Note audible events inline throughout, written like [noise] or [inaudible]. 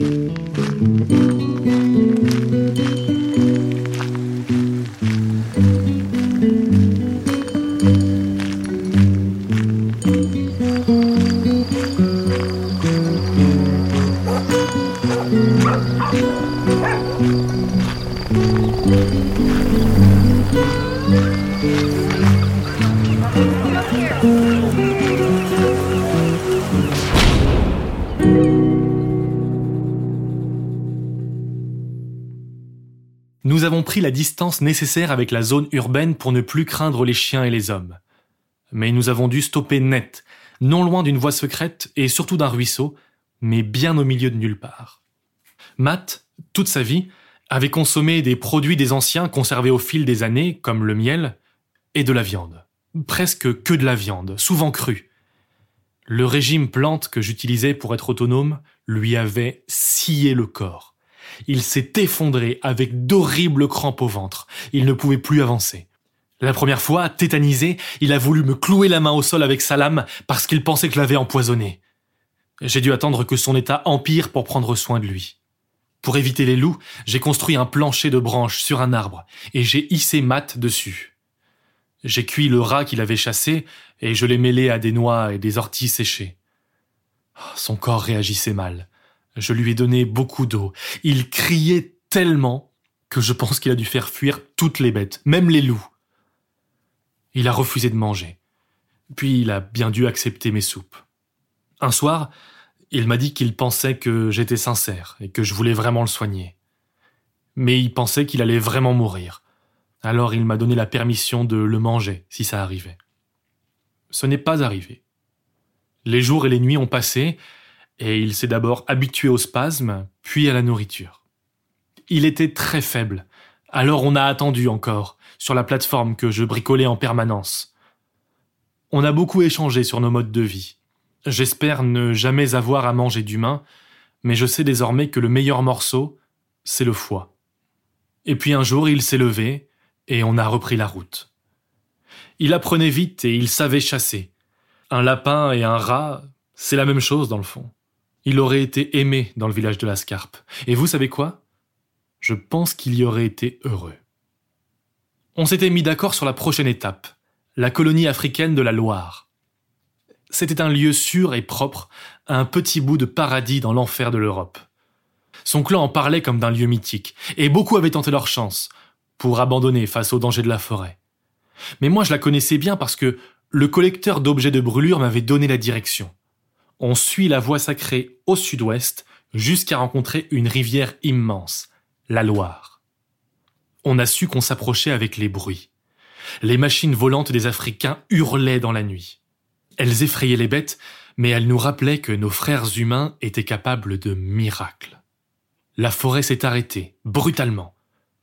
Mm-hmm. Nous avons pris la distance nécessaire avec la zone urbaine pour ne plus craindre les chiens et les hommes. Mais nous avons dû stopper net, non loin d'une voie secrète et surtout d'un ruisseau, mais bien au milieu de nulle part. Matt, toute sa vie, avait consommé des produits des anciens conservés au fil des années, comme le miel, et de la viande. Presque que de la viande, souvent crue. Le régime plante que j'utilisais pour être autonome lui avait scié le corps. Il s'est effondré avec d'horribles crampes au ventre. Il ne pouvait plus avancer. La première fois, tétanisé, il a voulu me clouer la main au sol avec sa lame parce qu'il pensait que je l'avais empoisonné. J'ai dû attendre que son état empire pour prendre soin de lui. Pour éviter les loups, j'ai construit un plancher de branches sur un arbre et j'ai hissé Matt dessus. J'ai cuit le rat qu'il avait chassé et je l'ai mêlé à des noix et des orties séchées. Son corps réagissait mal. Je lui ai donné beaucoup d'eau. Il criait tellement que je pense qu'il a dû faire fuir toutes les bêtes, même les loups. Il a refusé de manger. Puis il a bien dû accepter mes soupes. Un soir, il m'a dit qu'il pensait que j'étais sincère et que je voulais vraiment le soigner. Mais il pensait qu'il allait vraiment mourir. Alors il m'a donné la permission de le manger si ça arrivait. Ce n'est pas arrivé. Les jours et les nuits ont passé, et il s'est d'abord habitué au spasme, puis à la nourriture. Il était très faible, alors on a attendu encore, sur la plateforme que je bricolais en permanence. On a beaucoup échangé sur nos modes de vie. J'espère ne jamais avoir à manger d'humain, mais je sais désormais que le meilleur morceau, c'est le foie. Et puis un jour, il s'est levé, et on a repris la route. Il apprenait vite et il savait chasser. Un lapin et un rat, c'est la même chose dans le fond. Il aurait été aimé dans le village de la Scarpe. Et vous savez quoi? Je pense qu'il y aurait été heureux. On s'était mis d'accord sur la prochaine étape, la colonie africaine de la Loire. C'était un lieu sûr et propre, un petit bout de paradis dans l'enfer de l'Europe. Son clan en parlait comme d'un lieu mythique, et beaucoup avaient tenté leur chance, pour abandonner face aux dangers de la forêt. Mais moi je la connaissais bien parce que le collecteur d'objets de brûlure m'avait donné la direction on suit la voie sacrée au sud-ouest jusqu'à rencontrer une rivière immense, la Loire. On a su qu'on s'approchait avec les bruits. Les machines volantes des Africains hurlaient dans la nuit. Elles effrayaient les bêtes, mais elles nous rappelaient que nos frères humains étaient capables de miracles. La forêt s'est arrêtée, brutalement,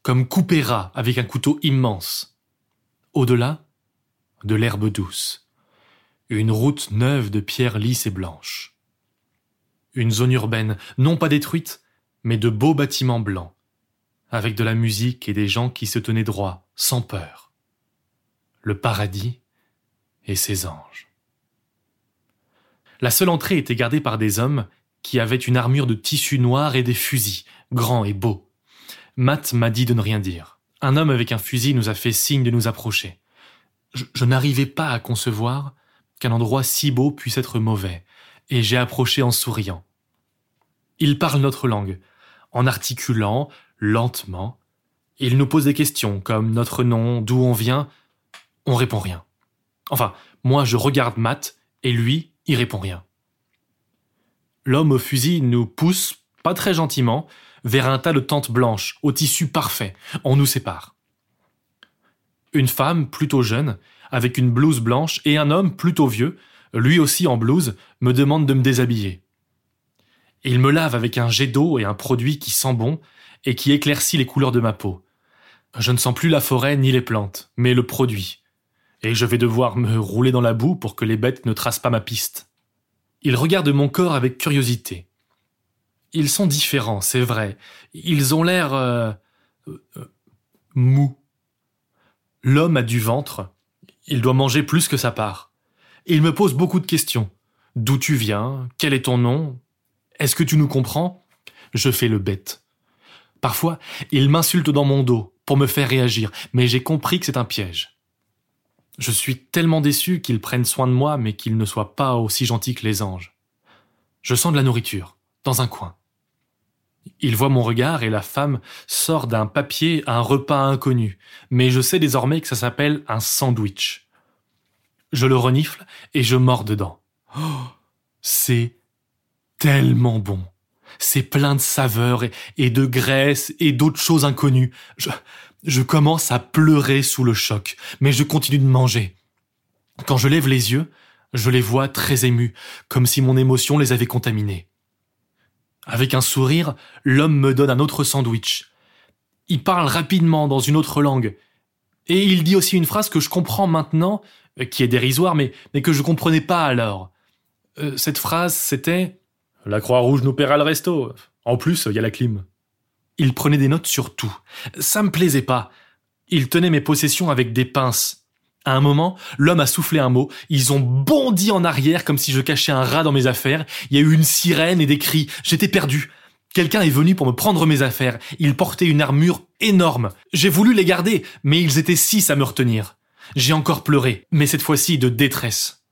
comme coupé ras avec un couteau immense. Au-delà, de l'herbe douce une route neuve de pierres lisses et blanches. Une zone urbaine, non pas détruite, mais de beaux bâtiments blancs, avec de la musique et des gens qui se tenaient droit, sans peur. Le paradis et ses anges. La seule entrée était gardée par des hommes qui avaient une armure de tissu noir et des fusils, grands et beaux. Matt m'a dit de ne rien dire. Un homme avec un fusil nous a fait signe de nous approcher. Je n'arrivais pas à concevoir qu'un endroit si beau puisse être mauvais, et j'ai approché en souriant. Il parle notre langue, en articulant, lentement. Il nous pose des questions, comme notre nom, d'où on vient. On répond rien. Enfin, moi je regarde Matt, et lui, il répond rien. L'homme au fusil nous pousse, pas très gentiment, vers un tas de tentes blanches, au tissu parfait. On nous sépare. Une femme, plutôt jeune, avec une blouse blanche, et un homme plutôt vieux, lui aussi en blouse, me demande de me déshabiller. Il me lave avec un jet d'eau et un produit qui sent bon et qui éclaircit les couleurs de ma peau. Je ne sens plus la forêt ni les plantes, mais le produit. Et je vais devoir me rouler dans la boue pour que les bêtes ne tracent pas ma piste. Il regarde mon corps avec curiosité. Ils sont différents, c'est vrai. Ils ont l'air euh, euh, mous. L'homme a du ventre, il doit manger plus que sa part. Il me pose beaucoup de questions. D'où tu viens? Quel est ton nom? Est-ce que tu nous comprends? Je fais le bête. Parfois, il m'insulte dans mon dos pour me faire réagir, mais j'ai compris que c'est un piège. Je suis tellement déçu qu'ils prennent soin de moi, mais qu'ils ne soient pas aussi gentils que les anges. Je sens de la nourriture, dans un coin. Il voit mon regard et la femme sort d'un papier un repas inconnu, mais je sais désormais que ça s'appelle un sandwich. Je le renifle et je mords dedans. [gasps] C'est tellement bon. C'est plein de saveurs et, de graisse et d'autres choses inconnues. Je, je commence à pleurer sous le choc, mais je continue de manger. Quand je lève les yeux, je les vois très émus, comme si mon émotion les avait contaminés. Avec un sourire, l'homme me donne un autre sandwich. Il parle rapidement dans une autre langue. Et il dit aussi une phrase que je comprends maintenant, euh, qui est dérisoire, mais, mais que je comprenais pas alors. Euh, cette phrase, c'était La Croix-Rouge nous paiera le resto. En plus, il y a la clim. Il prenait des notes sur tout. Ça me plaisait pas. Il tenait mes possessions avec des pinces. À un moment, l'homme a soufflé un mot, ils ont bondi en arrière comme si je cachais un rat dans mes affaires, il y a eu une sirène et des cris, j'étais perdu. Quelqu'un est venu pour me prendre mes affaires, il portait une armure énorme. J'ai voulu les garder, mais ils étaient six à me retenir. J'ai encore pleuré, mais cette fois-ci de détresse.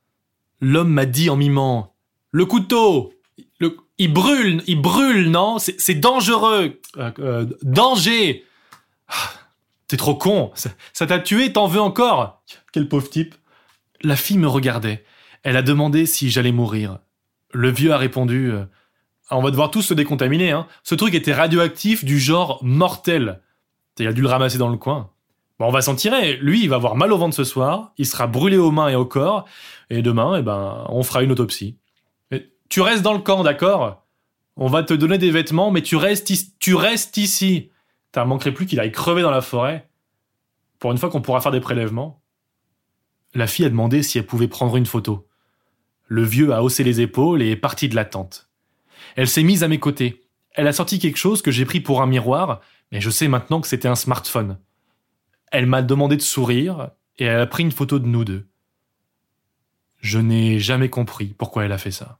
L'homme m'a dit en mimant Le couteau! Il brûle Il brûle, non? C'est dangereux. Euh, euh, Danger ah, T'es trop con Ça t'a tué, t'en veux encore quel pauvre type. La fille me regardait. Elle a demandé si j'allais mourir. Le vieux a répondu euh, On va devoir tous se décontaminer. Hein. Ce truc était radioactif du genre mortel. Il a dû le ramasser dans le coin. Bon, on va s'en tirer. Lui, il va avoir mal au ventre ce soir. Il sera brûlé aux mains et au corps. Et demain, eh ben, on fera une autopsie. tu restes dans le camp, d'accord? On va te donner des vêtements, mais tu restes, tu restes ici. T'as manquerait plus qu'il aille crever dans la forêt. Pour une fois qu'on pourra faire des prélèvements. La fille a demandé si elle pouvait prendre une photo. Le vieux a haussé les épaules et est parti de la tente. Elle s'est mise à mes côtés. Elle a sorti quelque chose que j'ai pris pour un miroir, mais je sais maintenant que c'était un smartphone. Elle m'a demandé de sourire et elle a pris une photo de nous deux. Je n'ai jamais compris pourquoi elle a fait ça.